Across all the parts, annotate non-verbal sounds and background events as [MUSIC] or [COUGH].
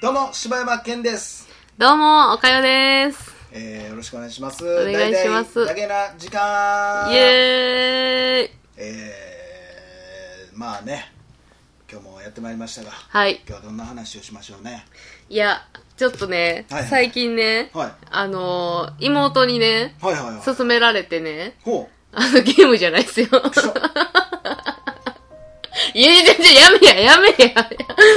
どうも、柴山健です。どうも、おかよです。えー、よろしくお願いします。お願いしますだけな時間イエーイえー、まあね、今日もやってまいりましたが、はい。今日はどんな話をしましょうね。いや、ちょっとね、はいはい最近ね、はい。あのー妹にね、はいはいはい。勧められてね、ほあの、ゲームじゃないですよ。いやいやいや、やめや、やめや。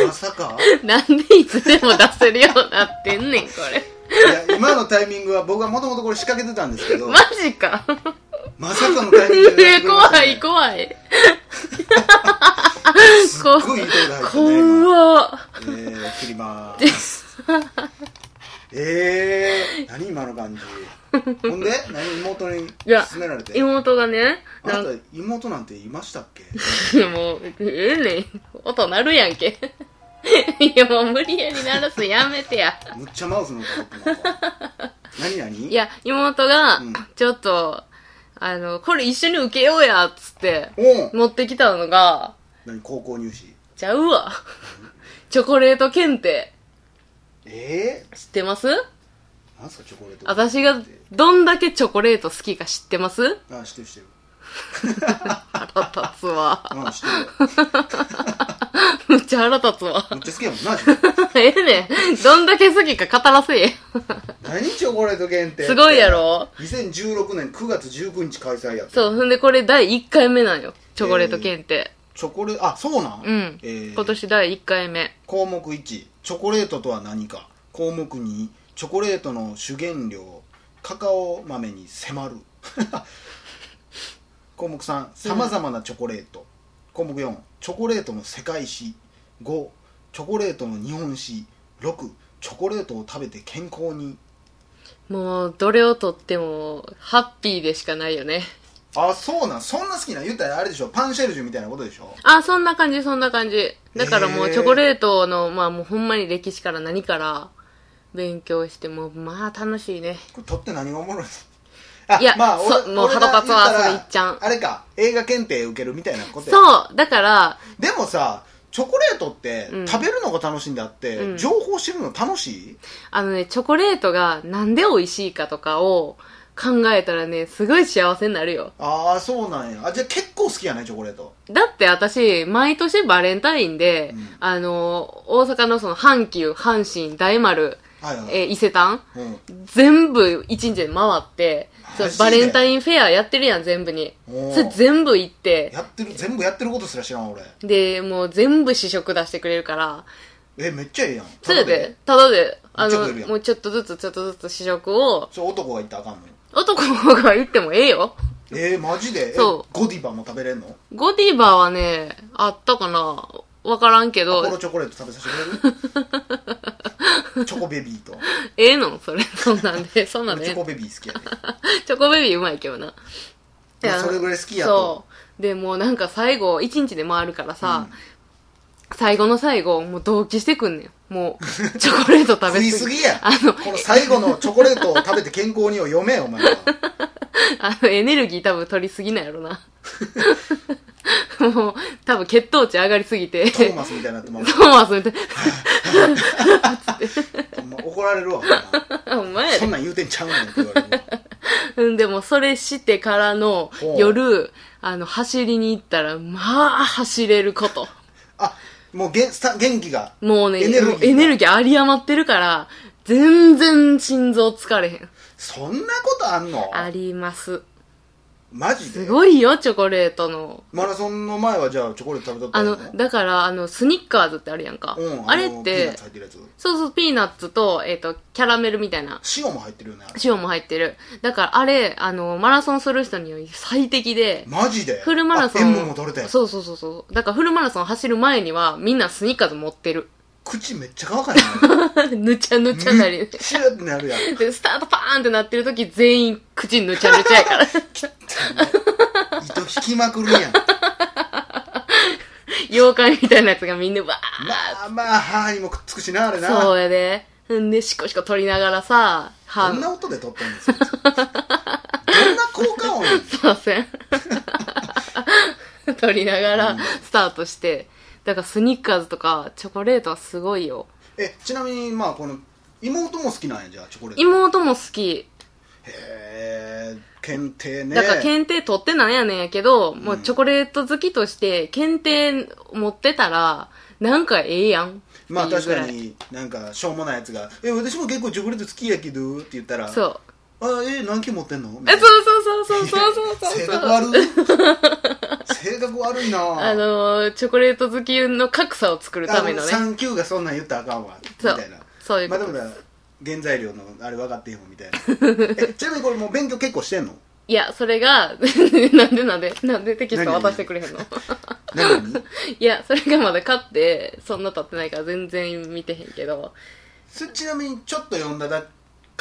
まさか？なんでいつでも出せるようになってんねん、これ。いや、今のタイミングは僕はもともとこれ仕掛けてたんですけど、マジか。まさかのタイミングでね怖い、怖い。すっごいいいとこで入ったね、今。怖っ。えー、切りまーす。[LAUGHS] えー、何今の感じ？[LAUGHS] ほんで何妹にいや勧められて？妹がね、あなた妹なんていましたっけ？[LAUGHS] もう、ええねん。音鳴るやんけ。[LAUGHS] いや、もう無理やり鳴らすのやめてや。むっちゃマウスの音が何何？いや、妹がうん、ちょっと、あの、これ一緒に受けようや、っつって、おう持ってきたのが、何高校入試？ちゃうわ。チョコレート検定。え知ってます？ー、なんすかチョコレート私がどんだけチョコレート好きか知ってます？あ知ってる知ってる腹立つわ。うん知ってる [LAUGHS] むっちゃ腹立つわ。めっちゃ好きやもんな自分 [LAUGHS] ええねん。どんだけ好きか語らせえ。何チョコレート限定すごいやろ2016年9月19日開催やってそう、ほんでこれ第1回目なんよ。チョコレート検定。チョコレあそうなん？うん。えー今年第1回目。項目1チョコレートとは何か項目2チョコレートの主原料カカオ豆に迫る。項目3さまざまなチョコレート、項目4チョコレートの世界史5チョコレートの日本史。6チョコレートを食べて健康に。もう、どれをとっても、ハッピーでしかないよね。あそうなん。そんな好きな言ったらあれでしょ。パンシェルジュみたいなことでしょ。あ、そんな感じ、そんな感じ。だからもう、チョコレートの、まあもうほんまに歴史から何から勉強して、もう、まあ楽しいね。これ取って何がおもろいいや俺そもう俺が腹立つわ言ったらそれ言っちゃうあれか映画検定受けるみたいなことや。そう、だから、でもさチョコレートってうん。食べるのが楽しいんであって、うん。情報知るの楽しい？あのね、チョコレートがなんで美味しいかとかを考えたらね、すごい幸せになるよ。ああそうなんや。あじゃあ結構好きやねチョコレート。だって私、毎年バレンタインで、うん。あの、大阪のその阪急、阪神、大丸、はいはい、えー伊勢丹、うん。全部一日で回って、バレンタインフェアやってるやん、全部に。それ全部行って、やってる全部やってることすら知らん俺。で、もう全部試食出してくれるから、えめっちゃええやん。それで、ただで、あのもうちょっとずつちょっとずつ試食を、それ男が言ったらあかんの？男が言ってもええよ。えー、マジで？えそゴディバも食べれんの？ゴディバはね、あったかなわからんけアポロど、チョコレート食べさせてくれる？[LAUGHS] チョコベビーとええの？それ、[LAUGHS] そんなんで、そんなんで俺チョ。コベビー好きやね [LAUGHS] チョコベビーうまいけどな。いやそれぐらい好きやとそう。で、もうなんか最後、一日で回るからさ、最後の最後、もう同期してくんねん。もう、チョコレート食べ食いすぎ。すぎやあの、この最後のチョコレートを食べて健康にを読めよお前はあの、エネルギー多分取りすぎなんやろな。もう、多分血糖値上がりすぎて、トーマスみたいになってますトーマスみたいほんま怒られるわな。お前やで。そんなん言うてんちゃうねんって言われるわうん、でもそれしてからの夜、あの、走りに行ったら、まあ、走れること。あもうげ元気がもうね、エネルギーエネルギー有り余ってるから、全然心臓疲れへん。そんなことあんの？あります。マジで？すごいよ、チョコレートの。マラソンの前はじゃあチョコレート食べとったあのの、だから、あの、スニッカーズってあるやんか。うんあれっのピーナッてツ、入ってるやつそうそう、ピーナッツと、えっ、と、キャラメルみたいな。塩も入ってるよね塩も入ってる。だから、あれ、あの、マラソンする人には最適で、マジで？フルマラソン。あ塩分も取れてそうそうそうそう。だから、フルマラソン走る前には、みんなスニッカーズ持ってる。口めっちゃ乾かへんの [LAUGHS] ぬちゃぬちゃなり。シューってなるやん。で、スタートパーンってなってる時、全員口ぬちゃぬちゃやから。糸引きまくるやん。[LAUGHS] 妖怪みたいなやつがみんなわまあまあ歯にもくっつくしなあれーな。そうやで。んで、シコシコ取りながらさ、歯。どんな音で撮ったんですよ [LAUGHS] どんな効果音すいません。取りながらスタートして、だからスニッカーズとかチョコレートはすごいよ。えちなみにまあこの妹も好きなんやじゃあチョコレート。妹も好き。へえ検定ね。だから検定取ってなんやねんやけど、もうチョコレート好きとして検定持ってたらなんかええやん。まあ確かになんかしょうもないやつが「え私も結構チョコレート好きやけど」って言ったら「そうあえ何件持ってんの?」えそうそうそうそうそうそうそう性格悪い。[LAUGHS] 性格悪いな。あのーチョコレート好きの格差を作るためのね。3級がそんなん言ったらあかんわ。みそう。たいな。そういうこと。まあでもだ原材料のあれ分かってへんわみたいな。[LAUGHS] えちなみにこれもう勉強結構してんの？いやそれが [LAUGHS] なんでなんでなんでテキスト渡してくれへんの？いやそれがまだ買ってそんな経ってないから全然見てへんけど。そちなみにちょっと読んだだ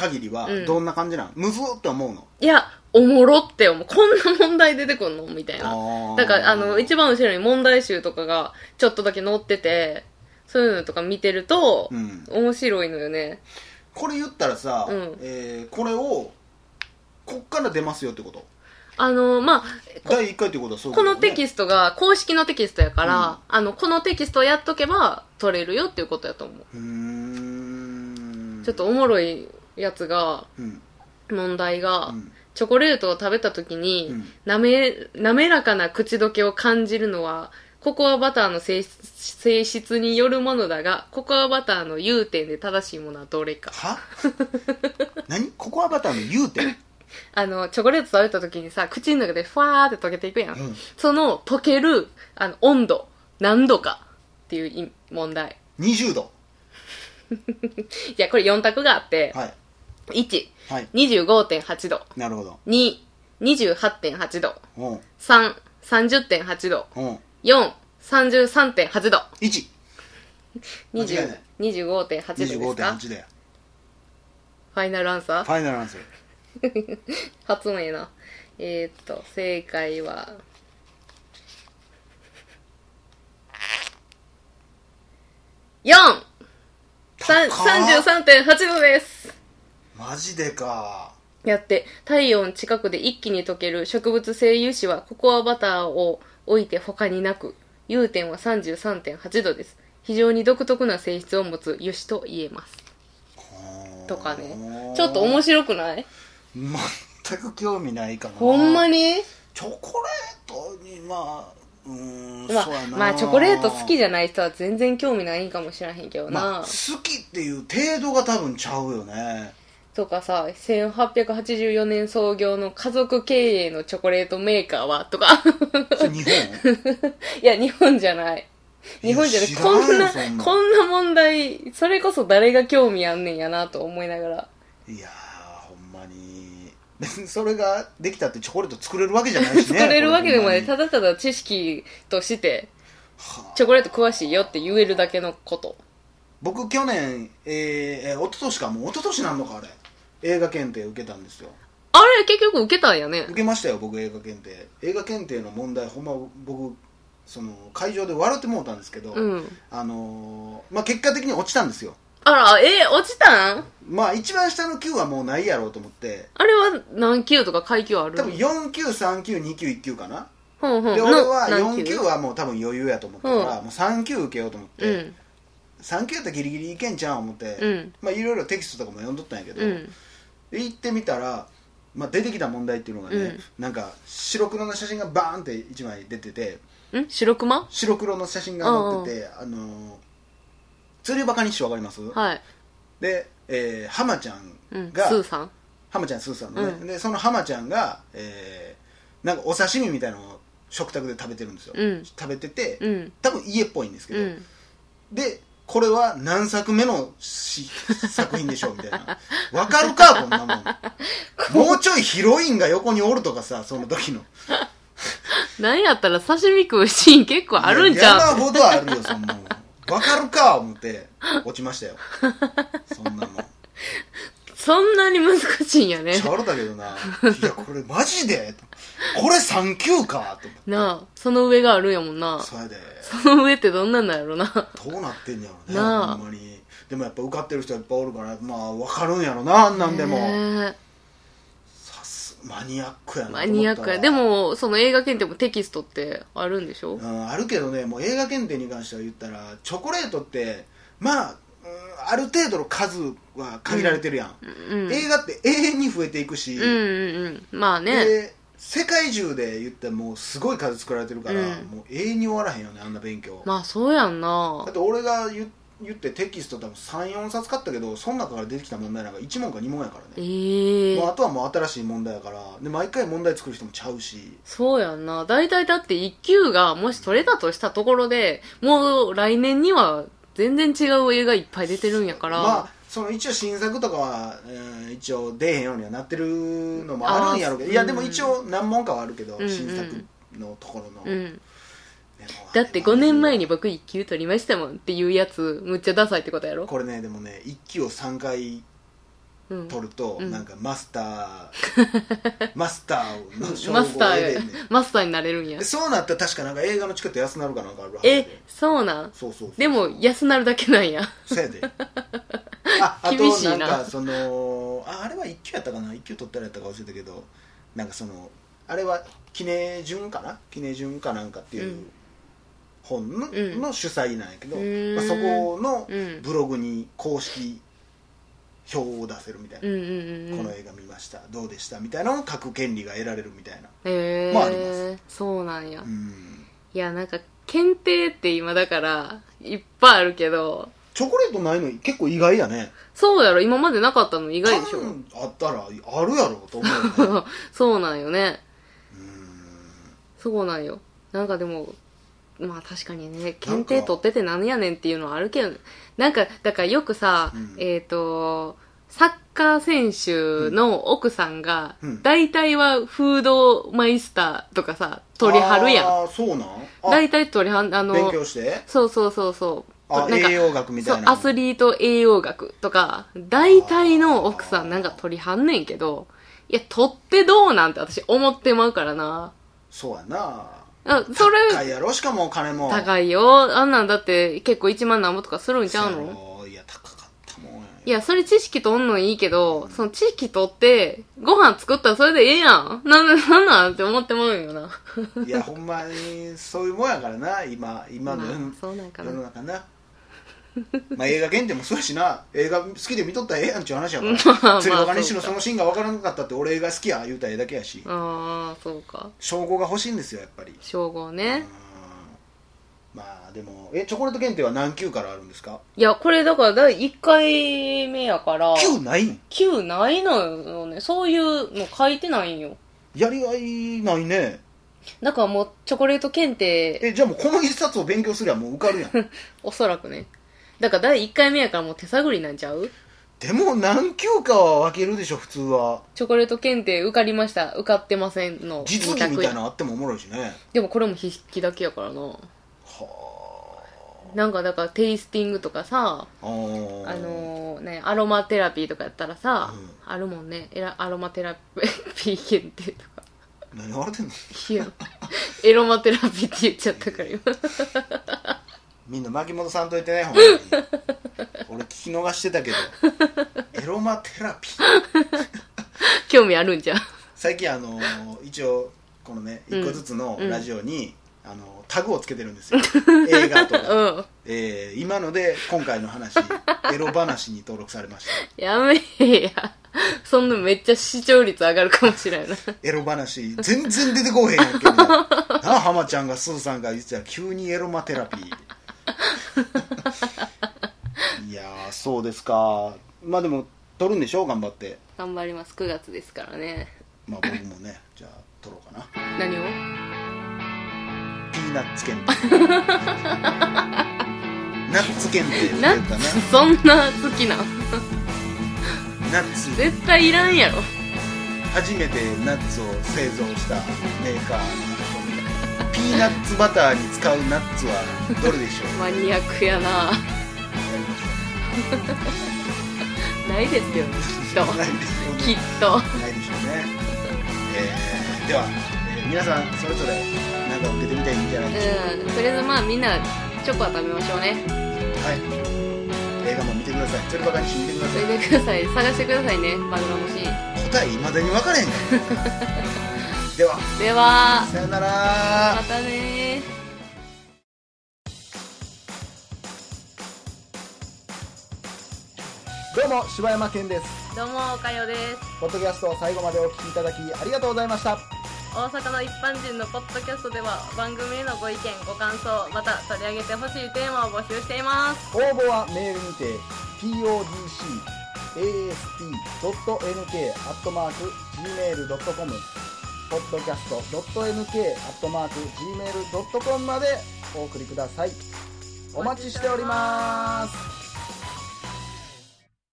限りはうん。どんな感じなの、むずって思うの？いやおもろって思う。こんな問題出てくんの？みたいな。だからあの一番後ろに問題集とかがちょっとだけ載っててそういうのとか見てると、うん。面白いのよね。これ言ったらさ、うん。えーこれをこっから出ますよってこと？あのまあ第1回ってことはそういうこのテスキストが公式のテキストやから、うん。あのこのテキストをやっとけば取れるよっていうことやと思う。トうちょっとおもろいやつがうん。問題が、うん。チョコレートを食べた時に、うん。なめ滑らかな口どけを感じるのはココアバターの性質性質によるものだがココアバターの融点で正しいものはどれか。は？何？ココアバターの融点？[LAUGHS] あのチョコレート食べた時にさ口の中でファーって溶けていくやん、うん。その溶けるあの温度何度かっていうい問題。20度。じゃあこれ4択があって、はい1はい。25.8度。なるほど。2 28.8度。う。ん3 30.8度。う。ん4 33.8度。1間違い20ない。25.8度ですか？25.8でファイナルアンサー？ファイナルアンサー。発音ええな。えー、っと正解は。4さん高っ。33.8度ですマジでか。やって体温近くで一気に溶ける植物性油脂はココアバターを置いて他になく融点は33.8度です。非常に独特な性質を持つ油脂と言えます。とかね。ちょっと面白くない？全く興味ないかな。ほんまに？チョコレートにまあうーん、まあ、まあチョコレート好きじゃない人は全然興味ないんかもしれへんけどな、まあ、好きっていう程度が多分ちゃうよねとかさ1884年創業の家族経営のチョコレートメーカーはとか。日本？[LAUGHS] いや日本じゃない。日本じゃない。こんなこんな問題それこそ誰が興味あんねんやなと思いながら。いやーほんまに。[LAUGHS] それができたってチョコレート作れるわけじゃないしね作れるわけでもない。ただただ知識としてはあ。チョコレート詳しいよって言えるだけのこと僕去年えー、えー、一昨年かも。う一昨年なんのかあれ。映画検定受けたんですよ。あれ結局受けたんやね。受けましたよ僕映画検定。映画検定の問題ほんま僕その会場で笑ってもうたんですけど、うん。あのーまあ結果的に落ちたんですよ。あらえ落ちたん？まあ一番下の級はもうないやろうと思って。あれは何級とか階級ある多分4級3級2級1級かな。ほんほん。で俺はの何4級はもう多分余裕やと思ったから、もう3級受けようと思って、うん3級やったらギリギリいけんちゃう思って、うん。まあいろいろテキストとかも読んどったんやけど、うん。で行ってみたら、まあ、出てきた問題っていうのがね、うん。なんか白黒の写真がバーンって1枚出ててん？白熊？白黒の写真が載ってて、あのー釣りバカ日誌わかります、はい、で、えー、浜ちゃうん。ん、が、スーさん？浜ちゃんスーさんのね、うん。でその浜ちゃんが、えーなんかお刺身みたいなのを食卓で食べてるんですよ、うん。食べてて、うん。多分家っぽいんですけど、うん。でこれは何作目のし作品でしょうみたいな。わかるかこんなもん。もうちょいヒロインが横におるとかさその時の。なんやったら刺身食うシーン結構あるんじゃんいや山ほどあるよそんなもん。わかるか思って落ちましたよ。そんなもんそんなに難しいんやね。ちゃうだけどな。いやこれマジで？これ3級かと思って。なあその上があるんやもんな。それで。その上ってどんなんなんやろな。どうなってんやろねなあ。ほんまに。でもやっぱ受かってる人いっぱいおるからまあ分かるんやろなあんなんでも。ねさすマニアックやなマニアックや。でもも、その映画検定もテキストってあるんでしょ？うん、あるけどねもう映画検定に関しては言ったらチョコレートってまあ、うんある程度の数は限られてるやん、うん。映画って永遠に増えていくし、うんうんうん。まあね。で世界中で言ってもうすごい数作られてるから、うん。もう永遠に終わらへんよねあんな勉強、まあそうやんな。だって俺が言言ってテキスト多分34冊買ったけどその中から出てきた問題なんか1問か2問やからえね、えもうあとはもう新しい問題やから。で毎回問題作る人もちゃうし。そうやんな。大体だって1級がもし取れたとしたところで、もう来年には全然違う映画いっぱい出てるんやから。まあその一応新作とかは、うん一応出えへんようにはなってるのもあるんやろうけどあーいやでも一応何問かはあるけど、うんうん新作のところの、うん。でもだって5年前に僕1級取りましたもんっていうやつ、むっちゃダサいってことやろ？これねでもね1期を3回うん。取ると、うん。なんかマスター [LAUGHS] マスターの称号をマスタ得れんねん。ー、マスターになれるんや。で。そうなったら確かなんか映画のチケット安なるかなんかあるはずで。え、そうなん？そうそうそうでも、安なるだけなんや。そうやで。[LAUGHS] ああと厳しいな。なんかそのああれは1級やったかな？1級取ったらやったか忘れたけどなんかそのあれは記念順かな？記念順かなんかっていううん。本の,、うん。の主催なんやけど、うー。んまあ、そこのうん。ブログに公式表を出せるみたいな、うんうんうんうん。この映画見ました。どうでしたみたいなのを書く権利が得られるみたいな。へえまああります。そうなんや。うん。いや、なんか、検定って今だから、いっぱいあるけど、チョコレートないの結構意外やね。そうやろ。今までなかったの？意外でしょ。あったらあるやろと思うよね。[LAUGHS] そうなんよね。うん。そうなんよ。なんかでも、まあ確かにね、検定取ってて何やねんっていうのはあるけど、なんか、だからよくさ、うん。えっ、と、サッカー選手の奥さんが、うん。大体はフードマイスターとかさ、取りはるやん。ああそうなん？あ大体取りはん、あの、勉強して？そうそうそうそう。あなんか栄養学みたいな。そう、アスリート栄養学とか、大体の奥さんなんか取りはんねんけど、いや、取ってどうなんて私思ってまうからな。そうやなあ、それ、高いやろ？しかもお金も。高いよ。あんなんだって結構1万何ぼとかするんちゃうそういや高かったもんやいや、それ知識取んのいいけど、その知識取って、ご飯作ったらそれでええやん。なんで、なんなんって思ってまうんよな。いやほんまにそういうもんやからな。今今の世の [LAUGHS] まあそうなんかな。世の中な [LAUGHS] まあ映画原点もそうやしな。映画好きで見とったらええやんちゅう話やから。[LAUGHS] まあ釣りバカにしろそのシーンが分からなかったって俺映画好きや言うたらええだけやし。ああ、そうか。称号が欲しいんですよやっぱり。称号うん。ね。まあでもえチョコレート検定は何級からあるんですか？いや、これだから第1回目やから、9ないん？9ないのよね。そういうの書いてないんよ。やりがいないね。だからもうチョコレート検定、えじゃあもうこの一冊を勉強すりゃもう受かるやん。[LAUGHS] おそらくね。だから第1回目やからもう手探りなんちゃう？でも何級かは分けるでしょ普通はチョコレート検定受かりました、受かってませんの。実技みたいなのあってもおもろいしねでもこれも筆記だけやからな。はなんかだからテイスティングとかさ、あのーね、アロマテラピーとかやったらさ、うんあるもんね。エロアロマテラピー検定とか。何言われてんの？いや、エロマテラピーって言っちゃったから今。みんな巻き戻さんといてねほんまに。[LAUGHS] 俺聞き逃してたけど。エロマテラピー。興味あるんじゃん。最近あの一応このねうん。一個ずつのラジオに、あのタグをつけてるんですよ。映画とか、[LAUGHS] うん。えー今ので今回の話 [LAUGHS] エロ話に登録されました。やめえや。そんなめっちゃ視聴率上がるかもしれんな。エロ話全然出てこうへんやんけ。ななあ浜ちゃんがスーさんが言ってたら急にエロマテラピーいやーそうですか。まあでも撮るんでしょ頑張って。頑張ります。9月ですからね。まあ僕もねじゃあ撮ろうかな。何を？ピーナッツ検定。[LAUGHS] ナッツ検定ってナ言ったな。ッツ？そんな好きなんナッツ。絶対いらんやろ。初めてナッツを製造したメーカーピーナッツバターに使うナッツはどれでしょう？マニアックやな。ないですよね、きっと。ないでしょうねきっと。ないでしょうね、えーでは、えー皆さんそれぞれ何か受けてみたらいいんじゃないでしょうか、うん。とりあえずまあみんなチョコは食べましょうね。はい映画も見てください釣りバカにし見てくださいそれでください。探してくださいね。バグラムシーン。深いまでに分かれへんからでは。では。さよなら。またねどうも柴山健です。どうもおかよです。ポッドキャストを最後までお聞きいただきありがとうございました。大阪の一般人のポッドキャストでは番組へのご意見ご感想また取り上げてほしいテーマを募集しています。応募はメールにて podcast.nk.gmail.com podcast.nk.gmail.com までお送りください。お待ちしております。